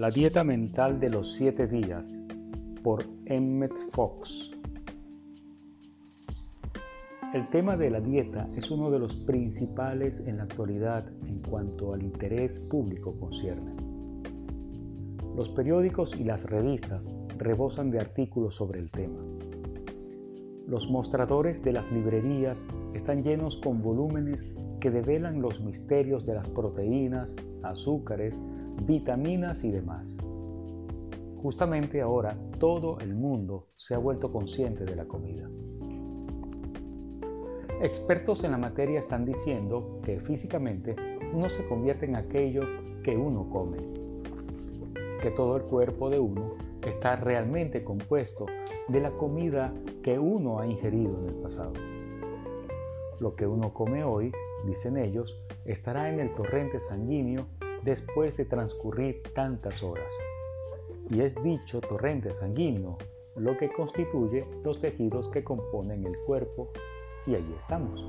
La dieta mental de los siete días por Emmett Fox. El tema de la dieta es uno de los principales en la actualidad en cuanto al interés público concierne. Los periódicos y las revistas rebosan de artículos sobre el tema. Los mostradores de las librerías están llenos con volúmenes que develan los misterios de las proteínas, azúcares, vitaminas y demás. Justamente ahora todo el mundo se ha vuelto consciente de la comida. Expertos en la materia están diciendo que físicamente uno se convierte en aquello que uno come, que todo el cuerpo de uno está realmente compuesto de la comida que uno ha ingerido en el pasado. Lo que uno come hoy, dicen ellos, estará en el torrente sanguíneo después de transcurrir tantas horas. Y es dicho torrente sanguíneo lo que constituye los tejidos que componen el cuerpo y allí estamos.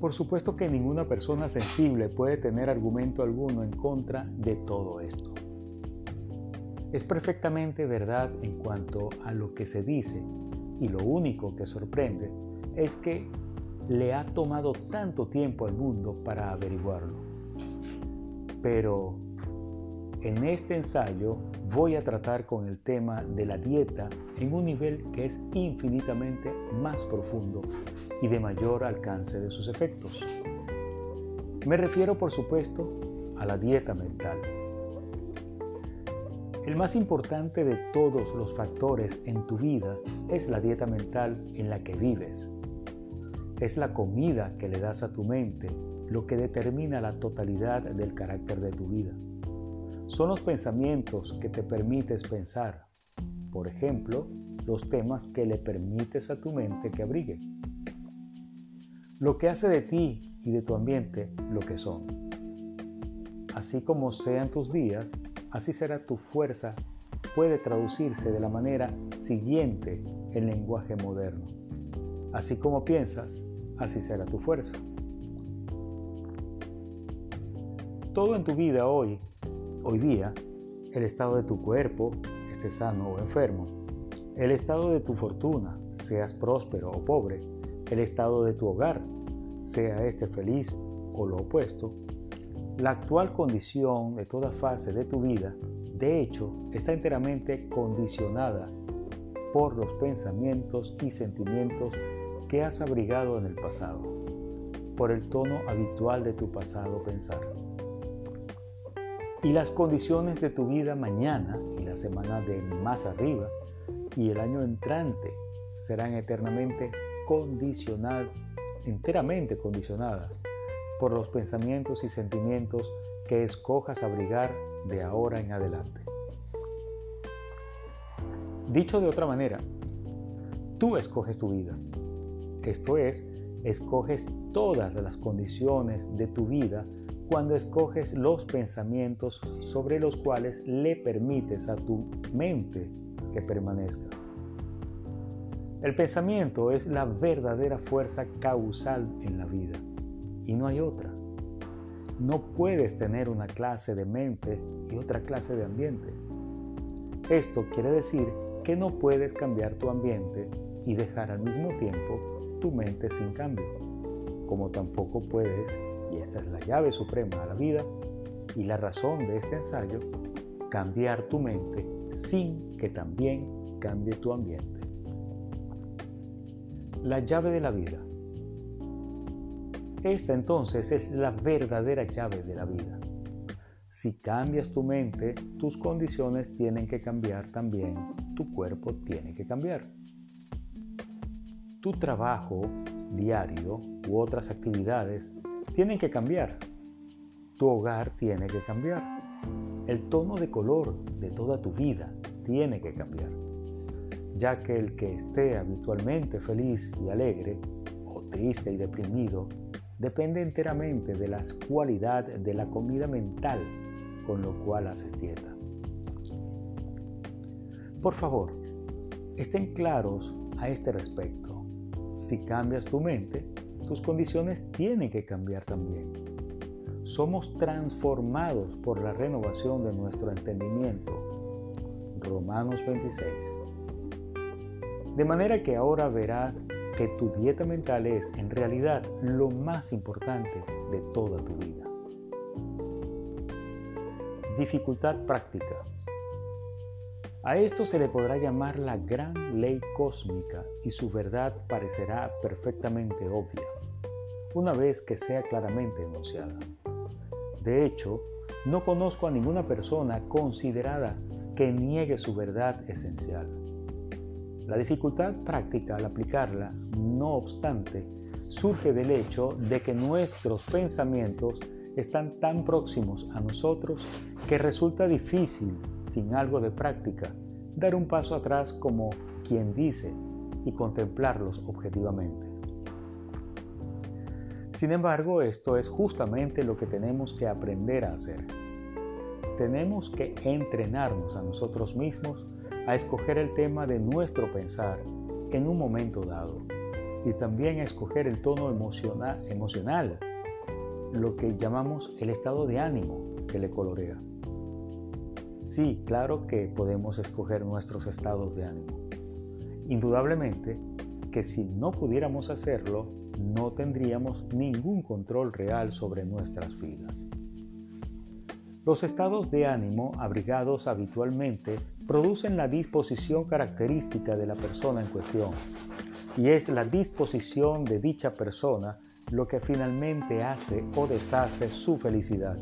Por supuesto que ninguna persona sensible puede tener argumento alguno en contra de todo esto. Es perfectamente verdad en cuanto a lo que se dice y lo único que sorprende es que le ha tomado tanto tiempo al mundo para averiguarlo. Pero en este ensayo voy a tratar con el tema de la dieta en un nivel que es infinitamente más profundo y de mayor alcance de sus efectos. Me refiero por supuesto a la dieta mental. El más importante de todos los factores en tu vida es la dieta mental en la que vives. Es la comida que le das a tu mente lo que determina la totalidad del carácter de tu vida. Son los pensamientos que te permites pensar. Por ejemplo, los temas que le permites a tu mente que abrigue. Lo que hace de ti y de tu ambiente lo que son. Así como sean tus días, así será tu fuerza. Puede traducirse de la manera siguiente en lenguaje moderno. Así como piensas, así será tu fuerza. Todo en tu vida hoy, hoy día, el estado de tu cuerpo, esté sano o enfermo, el estado de tu fortuna, seas próspero o pobre, el estado de tu hogar, sea este feliz o lo opuesto, la actual condición de toda fase de tu vida, de hecho, está enteramente condicionada por los pensamientos y sentimientos que has abrigado en el pasado, por el tono habitual de tu pasado pensar. Y las condiciones de tu vida mañana y la semana de más arriba y el año entrante serán eternamente condicionadas, enteramente condicionadas por los pensamientos y sentimientos que escojas abrigar de ahora en adelante. Dicho de otra manera, tú escoges tu vida esto es, escoges todas las condiciones de tu vida cuando escoges los pensamientos sobre los cuales le permites a tu mente que permanezca. El pensamiento es la verdadera fuerza causal en la vida y no hay otra. No puedes tener una clase de mente y otra clase de ambiente. Esto quiere decir que no puedes cambiar tu ambiente y dejar al mismo tiempo tu mente sin cambio, como tampoco puedes, y esta es la llave suprema a la vida y la razón de este ensayo, cambiar tu mente sin que también cambie tu ambiente. La llave de la vida. Esta entonces es la verdadera llave de la vida. Si cambias tu mente, tus condiciones tienen que cambiar también, tu cuerpo tiene que cambiar. Tu trabajo diario u otras actividades tienen que cambiar. Tu hogar tiene que cambiar. El tono de color de toda tu vida tiene que cambiar. Ya que el que esté habitualmente feliz y alegre o triste y deprimido depende enteramente de la cualidad de la comida mental con lo cual haces dieta. Por favor, estén claros a este respecto. Si cambias tu mente, tus condiciones tienen que cambiar también. somos transformados por la renovación de nuestro entendimiento. Romanos 26. De manera que ahora verás que tu dieta mental es en realidad lo más importante de toda tu vida. Dificultad práctica. A esto se le podrá llamar la gran ley cósmica y su verdad parecerá perfectamente obvia, una vez que sea claramente enunciada. De hecho, no conozco a ninguna persona considerada que niegue su verdad esencial. La dificultad práctica al aplicarla, no obstante, surge del hecho de que nuestros pensamientos están tan próximos a nosotros que resulta difícil, sin algo de práctica, dar un paso atrás como quien dice y contemplarlos objetivamente. Sin embargo, esto es justamente lo que tenemos que aprender a hacer. Tenemos que entrenarnos a nosotros mismos a escoger el tema de nuestro pensar en un momento dado y también a escoger el tono emocional, lo que llamamos el estado de ánimo que le colorea. Sí, claro que podemos escoger nuestros estados de ánimo. Indudablemente que si no pudiéramos hacerlo, no tendríamos ningún control real sobre nuestras vidas. Los estados de ánimo abrigados habitualmente producen la disposición característica de la persona en cuestión, y es la disposición de dicha persona lo que finalmente hace o deshace su felicidad.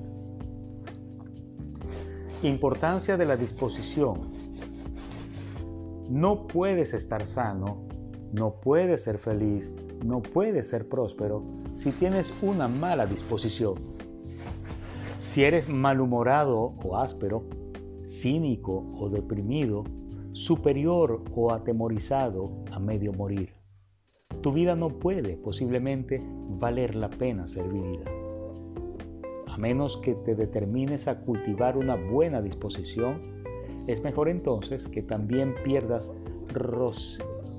Importancia de la disposición. No puedes estar sano, no puedes ser feliz, no puedes ser próspero si tienes una mala disposición. Si eres malhumorado o áspero, cínico o deprimido, superior o atemorizado a medio morir. Tu vida no puede posiblemente valer la pena ser vivida. A menos que te determines a cultivar una buena disposición, es mejor entonces que también pierdas,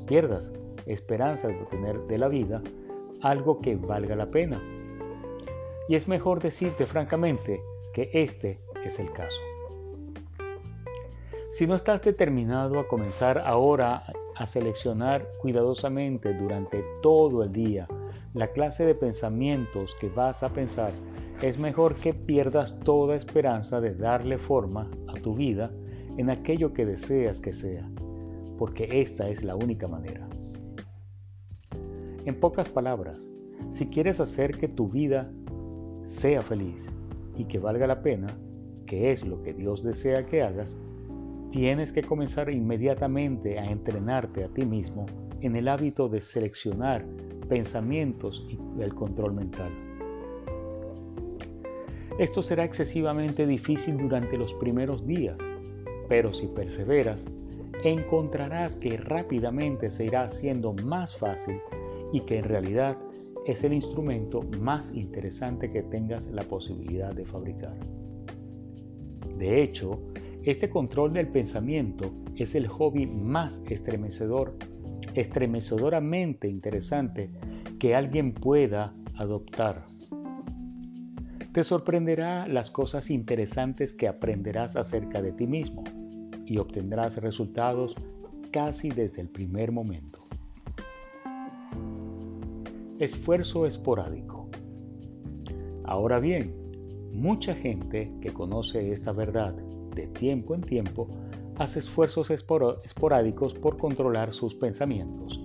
pierdas esperanza de obtener de la vida algo que valga la pena. Y es mejor decirte francamente que este es el caso. Si no estás determinado a comenzar ahora a seleccionar cuidadosamente durante todo el día la clase de pensamientos que vas a pensar, es mejor que pierdas toda esperanza de darle forma a tu vida en aquello que deseas que sea, porque esta es la única manera. En pocas palabras, si quieres hacer que tu vida sea feliz y que valga la pena, que es lo que Dios desea que hagas, tienes que comenzar inmediatamente a entrenarte a ti mismo en el hábito de seleccionar pensamientos y el control mental. Esto será excesivamente difícil durante los primeros días, pero si perseveras, encontrarás que rápidamente se irá haciendo más fácil y que en realidad es el instrumento más interesante que tengas la posibilidad de fabricar. De hecho, este control del pensamiento es el hobby más estremecedor, estremecedoramente interesante que alguien pueda adoptar. Te sorprenderá las cosas interesantes que aprenderás acerca de ti mismo y obtendrás resultados casi desde el primer momento. Esfuerzo esporádico. Ahora bien, mucha gente que conoce esta verdad de tiempo en tiempo, hace esfuerzos esporádicos por controlar sus pensamientos.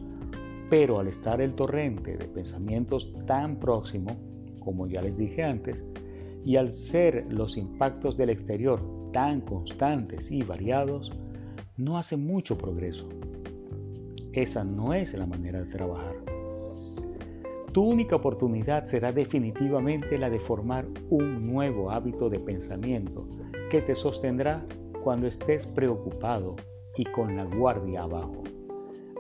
Pero al estar el torrente de pensamientos tan próximo, como ya les dije antes, y al ser los impactos del exterior tan constantes y variados, no hace mucho progreso. Esa no es la manera de trabajar. Tu única oportunidad será definitivamente la de formar un nuevo hábito de pensamiento que te sostendrá cuando estés preocupado y con la guardia abajo,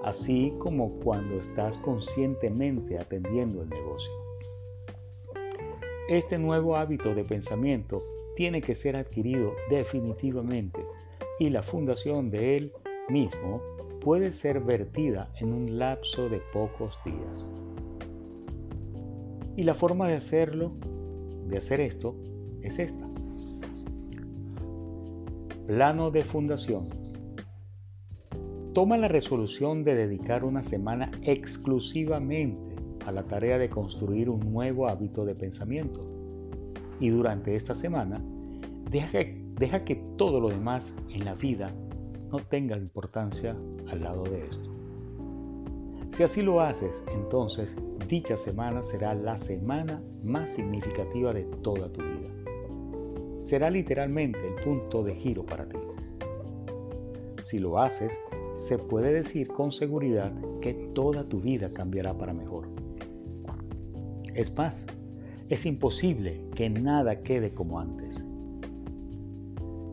así como cuando estás conscientemente atendiendo el negocio. Este nuevo hábito de pensamiento tiene que ser adquirido definitivamente y la fundación de él mismo puede ser vertida en un lapso de pocos días. Y la forma de hacerlo de hacer esto es esta. Plano de fundación. Toma la resolución de dedicar una semana exclusivamente a la tarea de construir un nuevo hábito de pensamiento. Y durante esta semana, deja, deja que todo lo demás en la vida no tenga importancia al lado de esto. Si así lo haces, entonces dicha semana será la semana más significativa de toda tu vida. Será literalmente el punto de giro para ti. Si lo haces, se puede decir con seguridad que toda tu vida cambiará para mejor. Es más, es imposible que nada quede como antes.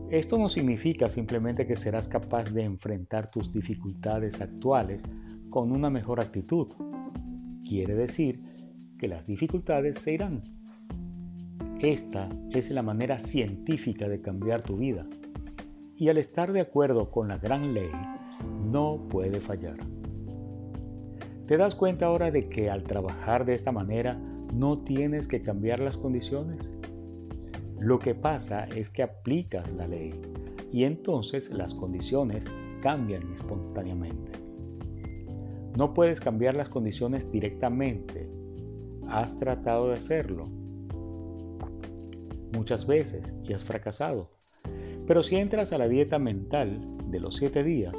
Esto no significa simplemente que serás capaz de enfrentar tus dificultades actuales con una mejor actitud. Quiere decir que las dificultades se irán. Esta es la manera científica de cambiar tu vida. Y al estar de acuerdo con la gran ley, no puede fallar. ¿Te das cuenta ahora de que al trabajar de esta manera no tienes que cambiar las condiciones? Lo que pasa es que aplicas la ley y entonces las condiciones cambian espontáneamente. No puedes cambiar las condiciones directamente. Has tratado de hacerlo muchas veces y has fracasado. Pero si entras a la dieta mental de los siete días,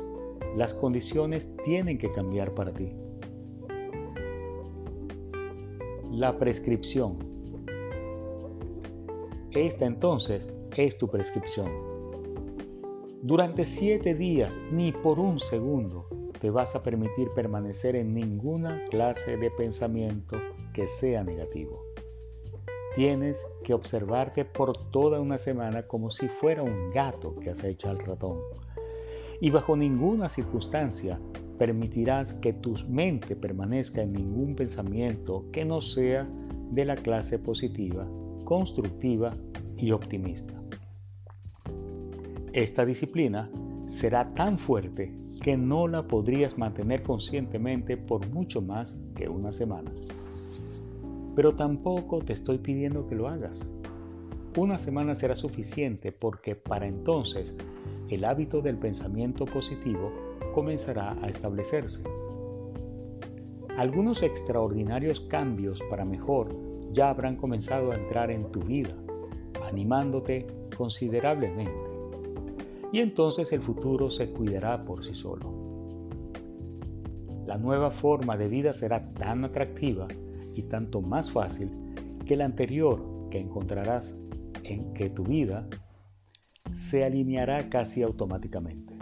las condiciones tienen que cambiar para ti. La prescripción esta entonces es tu prescripción. Durante siete días, ni por un segundo, te vas a permitir permanecer en ninguna clase de pensamiento que sea negativo. Tienes que observarte por toda una semana como si fuera un gato que acecha al ratón. Y bajo ninguna circunstancia permitirás que tu mente permanezca en ningún pensamiento que no sea de la clase positiva constructiva y optimista. Esta disciplina será tan fuerte que no la podrías mantener conscientemente por mucho más que una semana. Pero tampoco te estoy pidiendo que lo hagas. Una semana será suficiente porque para entonces el hábito del pensamiento positivo comenzará a establecerse. Algunos extraordinarios cambios para mejor ya habrán comenzado a entrar en tu vida, animándote considerablemente. Y entonces el futuro se cuidará por sí solo. La nueva forma de vida será tan atractiva y tanto más fácil que la anterior que encontrarás en que tu vida se alineará casi automáticamente.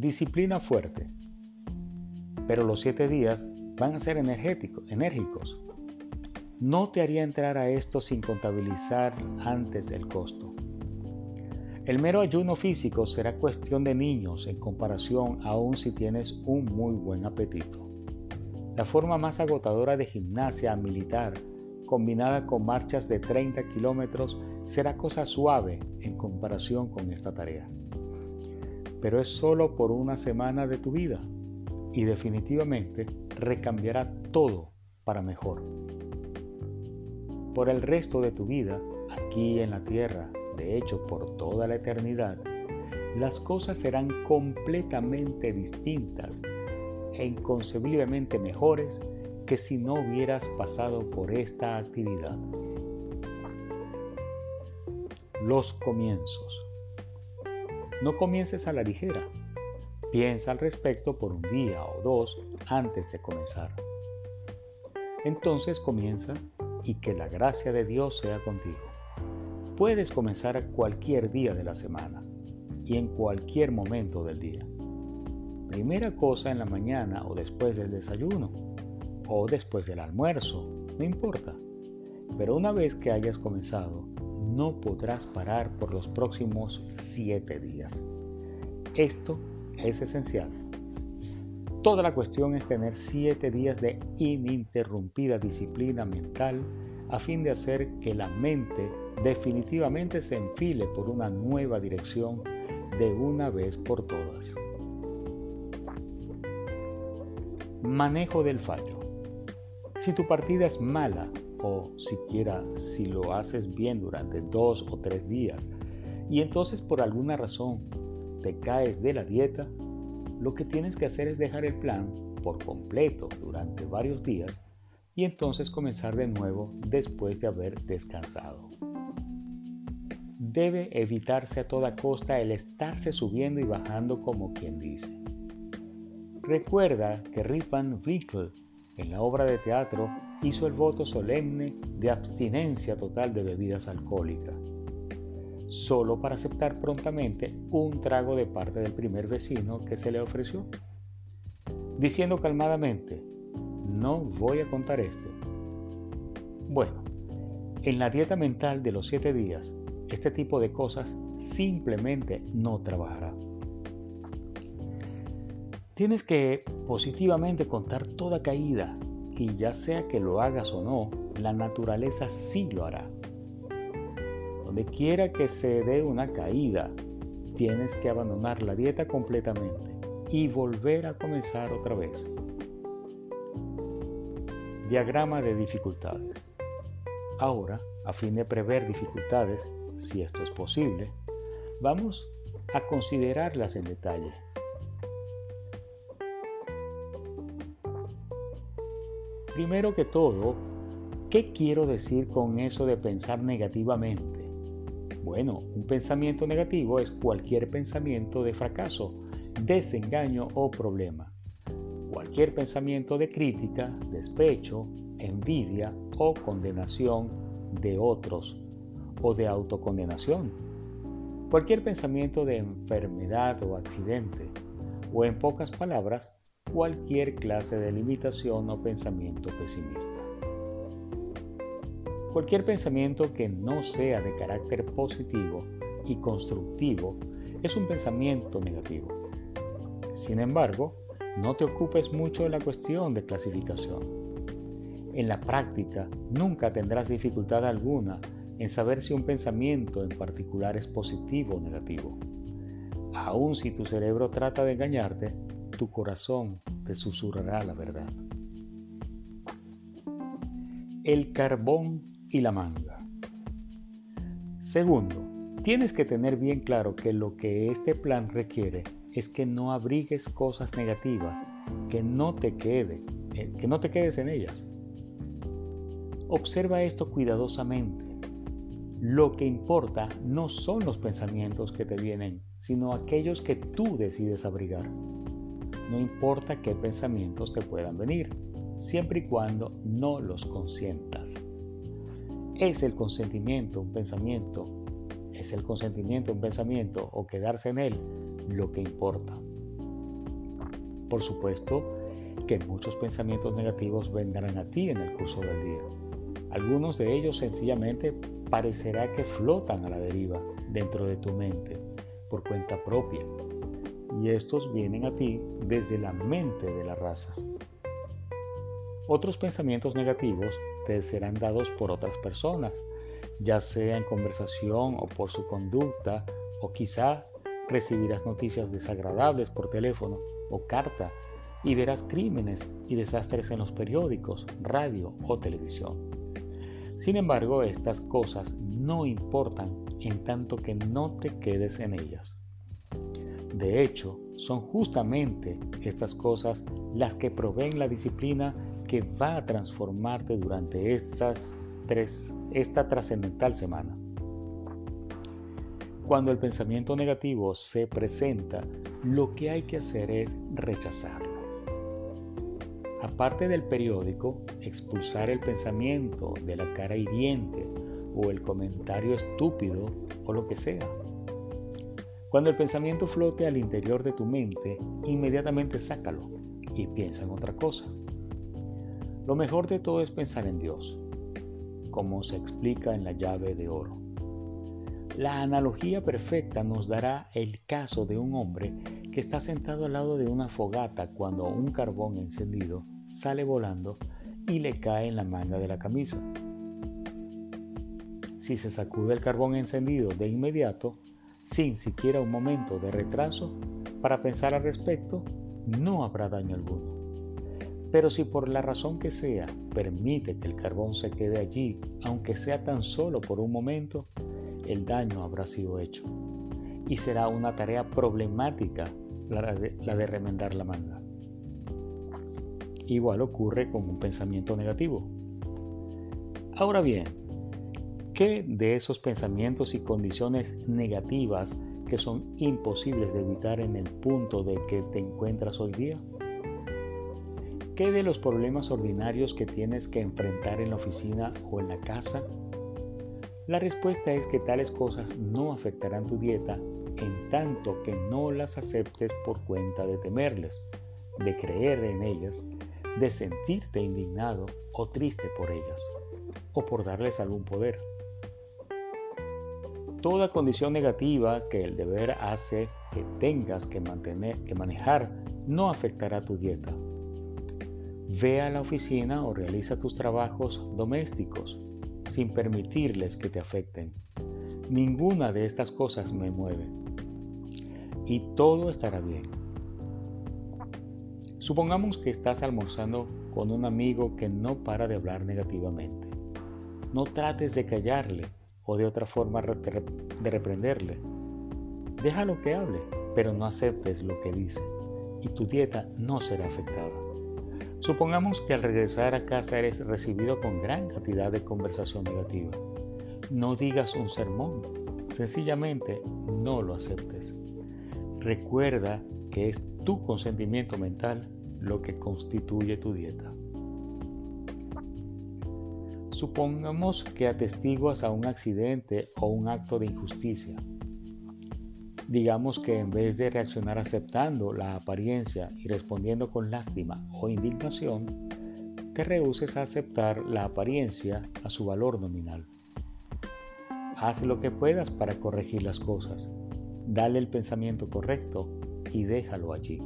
Disciplina fuerte. Pero los siete días van a ser enérgicos. No te haría entrar a esto sin contabilizar antes el costo. El mero ayuno físico será cuestión de niños en comparación aún si tienes un muy buen apetito. La forma más agotadora de gimnasia militar, combinada con marchas de 30 kilómetros, será cosa suave en comparación con esta tarea. Pero es solo por una semana de tu vida y definitivamente recambiará todo para mejor. Por el resto de tu vida, aquí en la tierra, de hecho por toda la eternidad, las cosas serán completamente distintas e inconcebiblemente mejores que si no hubieras pasado por esta actividad. Los comienzos. No comiences a la ligera. Piensa al respecto por un día o dos antes de comenzar. Entonces comienza y que la gracia de Dios sea contigo. Puedes comenzar cualquier día de la semana y en cualquier momento del día. Primera cosa en la mañana o después del desayuno o después del almuerzo, no importa. Pero una vez que hayas comenzado, no podrás parar por los próximos siete días. Esto es esencial. Toda la cuestión es tener siete días de ininterrumpida disciplina mental a fin de hacer que la mente definitivamente se enfile por una nueva dirección de una vez por todas. Manejo del fallo. Si tu partida es mala o siquiera si lo haces bien durante dos o tres días y entonces por alguna razón te caes de la dieta, lo que tienes que hacer es dejar el plan por completo durante varios días y entonces comenzar de nuevo después de haber descansado. Debe evitarse a toda costa el estarse subiendo y bajando como quien dice. Recuerda que Rip Van Winkle en la obra de teatro hizo el voto solemne de abstinencia total de bebidas alcohólicas, solo para aceptar prontamente un trago de parte del primer vecino que se le ofreció, diciendo calmadamente, no voy a contar este. Bueno, en la dieta mental de los siete días, este tipo de cosas simplemente no trabajará. Tienes que positivamente contar toda caída y ya sea que lo hagas o no, la naturaleza sí lo hará. Donde quiera que se dé una caída, tienes que abandonar la dieta completamente y volver a comenzar otra vez. Diagrama de dificultades. Ahora, a fin de prever dificultades, si esto es posible, vamos a considerarlas en detalle. Primero que todo, ¿qué quiero decir con eso de pensar negativamente? Bueno, un pensamiento negativo es cualquier pensamiento de fracaso, desengaño o problema. Cualquier pensamiento de crítica, despecho, envidia o condenación de otros o de autocondenación. Cualquier pensamiento de enfermedad o accidente. O en pocas palabras, cualquier clase de limitación o pensamiento pesimista. Cualquier pensamiento que no sea de carácter positivo y constructivo es un pensamiento negativo. Sin embargo, no te ocupes mucho de la cuestión de clasificación. En la práctica, nunca tendrás dificultad alguna en saber si un pensamiento en particular es positivo o negativo. Aun si tu cerebro trata de engañarte, tu corazón te susurrará la verdad. El carbón y la manga. Segundo, tienes que tener bien claro que lo que este plan requiere es que no abrigues cosas negativas, que no te quede, eh, que no te quedes en ellas. Observa esto cuidadosamente. Lo que importa no son los pensamientos que te vienen, sino aquellos que tú decides abrigar no importa qué pensamientos te puedan venir, siempre y cuando no los consientas. Es el consentimiento un pensamiento, es el consentimiento un pensamiento o quedarse en él lo que importa. Por supuesto que muchos pensamientos negativos vendrán a ti en el curso del día. Algunos de ellos sencillamente parecerá que flotan a la deriva dentro de tu mente por cuenta propia y estos vienen a ti desde la mente de la raza. Otros pensamientos negativos te serán dados por otras personas, ya sea en conversación o por su conducta, o quizás recibirás noticias desagradables por teléfono o carta y verás crímenes y desastres en los periódicos, radio o televisión. Sin embargo, estas cosas no importan en tanto que no te quedes en ellas. De hecho, son justamente estas cosas las que proveen la disciplina que va a transformarte durante estas tres, esta trascendental semana. Cuando el pensamiento negativo se presenta, lo que hay que hacer es rechazarlo. Aparte del periódico, expulsar el pensamiento de la cara hiriente o el comentario estúpido o lo que sea. Cuando el pensamiento flote al interior de tu mente, inmediatamente sácalo y piensa en otra cosa. Lo mejor de todo es pensar en Dios, como se explica en la llave de oro. La analogía perfecta nos dará el caso de un hombre que está sentado al lado de una fogata cuando un carbón encendido sale volando y le cae en la manga de la camisa. Si se sacude el carbón encendido de inmediato, sin siquiera un momento de retraso para pensar al respecto, no habrá daño alguno. Pero si por la razón que sea permite que el carbón se quede allí, aunque sea tan solo por un momento, el daño habrá sido hecho. Y será una tarea problemática la de, remendar la manga. Igual ocurre con un pensamiento negativo. Ahora bien, ¿qué de esos pensamientos y condiciones negativas que son imposibles de evitar en el punto de que te encuentras hoy día? ¿Qué de los problemas ordinarios que tienes que enfrentar en la oficina o en la casa? La respuesta es que tales cosas no afectarán tu dieta en tanto que no las aceptes por cuenta de temerles, de creer en ellas, de sentirte indignado o triste por ellas, o por darles algún poder. Toda condición negativa que el deber hace que tengas que, mantener, que manejar no afectará tu dieta. Ve a la oficina o realiza tus trabajos domésticos sin permitirles que te afecten. Ninguna de estas cosas me mueve. Y todo estará bien. Supongamos que estás almorzando con un amigo que no para de hablar negativamente. No trates de callarle o de otra forma de reprenderle. Déjalo que hable, pero no aceptes lo que dice y tu dieta no será afectada. Supongamos que al regresar a casa eres recibido con gran cantidad de conversación negativa. No digas un sermón, sencillamente no lo aceptes. Recuerda que es tu consentimiento mental lo que constituye tu dieta. Supongamos que atestiguas a un accidente o un acto de injusticia Digamos que en vez de reaccionar aceptando la apariencia y respondiendo con lástima o indignación, te rehuses a aceptar la apariencia a su valor nominal. Haz lo que puedas para corregir las cosas. Dale el pensamiento correcto y déjalo allí.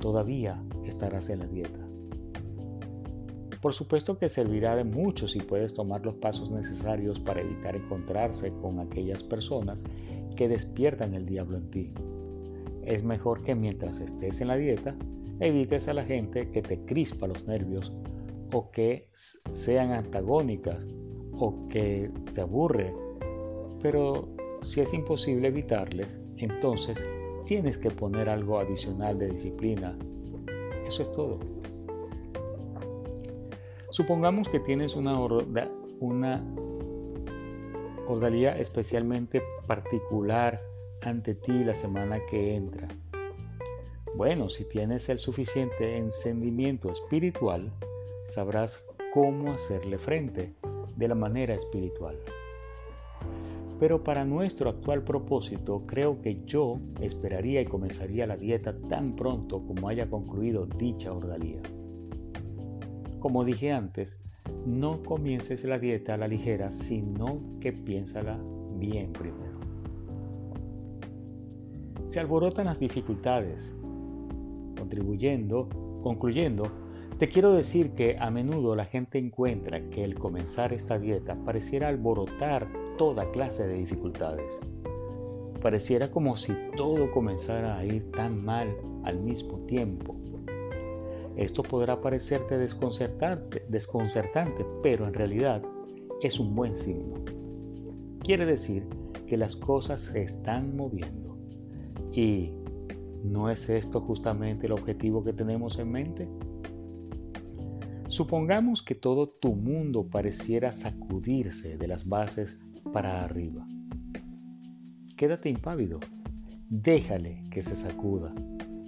Todavía estarás en la dieta. Por supuesto que servirá de mucho si puedes tomar los pasos necesarios para evitar encontrarse con aquellas personas que despiertan el diablo en ti. Es mejor que mientras estés en la dieta, evites a la gente que te crispa los nervios o que sean antagónicas o que te aburre. Pero si es imposible evitarles, entonces tienes que poner algo adicional de disciplina. Eso es todo. Supongamos que tienes una, una ordalía especialmente particular ante ti la semana que entra. Bueno, si tienes el suficiente encendimiento espiritual, sabrás cómo hacerle frente de la manera espiritual. Pero para nuestro actual propósito, creo que yo esperaría y comenzaría la dieta tan pronto como haya concluido dicha ordalía. Como dije antes, no comiences la dieta a la ligera, sino que piénsala bien primero. Se alborotan las dificultades. Contribuyendo, concluyendo, te quiero decir que a menudo la gente encuentra que el comenzar esta dieta pareciera alborotar toda clase de dificultades. Pareciera como si todo comenzara a ir tan mal al mismo tiempo esto podrá parecerte desconcertante, desconcertante, pero en realidad es un buen signo. Quiere decir que las cosas se están moviendo. ¿Y no es esto justamente el objetivo que tenemos en mente? Supongamos que todo tu mundo pareciera sacudirse de las bases para arriba. Quédate impávido. Déjale que se sacuda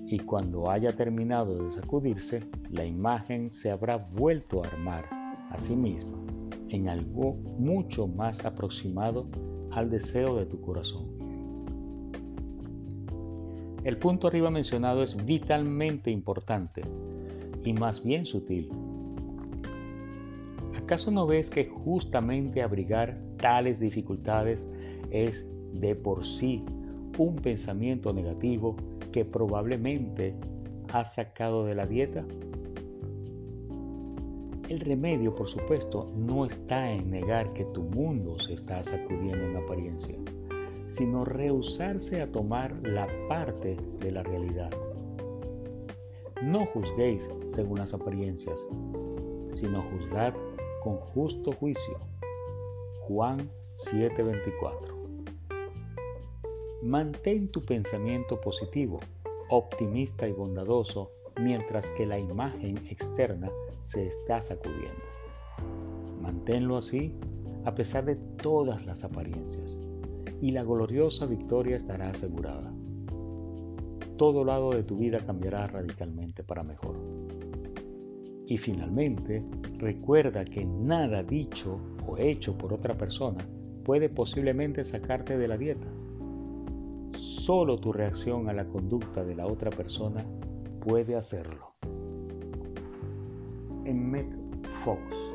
y cuando haya terminado de sacudirse, la imagen se habrá vuelto a armar a sí misma en algo mucho más aproximado al deseo de tu corazón. El punto arriba mencionado es vitalmente importante y más bien sutil. ¿Acaso no ves que justamente abrigar tales dificultades es de por sí un pensamiento negativo que probablemente has sacado de la dieta? El remedio, por supuesto, no está en negar que tu mundo se está sacudiendo en apariencia, sino rehusarse a tomar la parte de la realidad. No juzguéis según las apariencias, sino juzgad con justo juicio. Juan 7:24 Mantén tu pensamiento positivo, optimista y bondadoso mientras que la imagen externa se está sacudiendo. Manténlo así a pesar de todas las apariencias y la gloriosa victoria estará asegurada. Todo lado de tu vida cambiará radicalmente para mejor. Y finalmente, recuerda que nada dicho o hecho por otra persona puede posiblemente sacarte de la dieta. Solo tu reacción a la conducta de la otra persona puede hacerlo. En Met Fox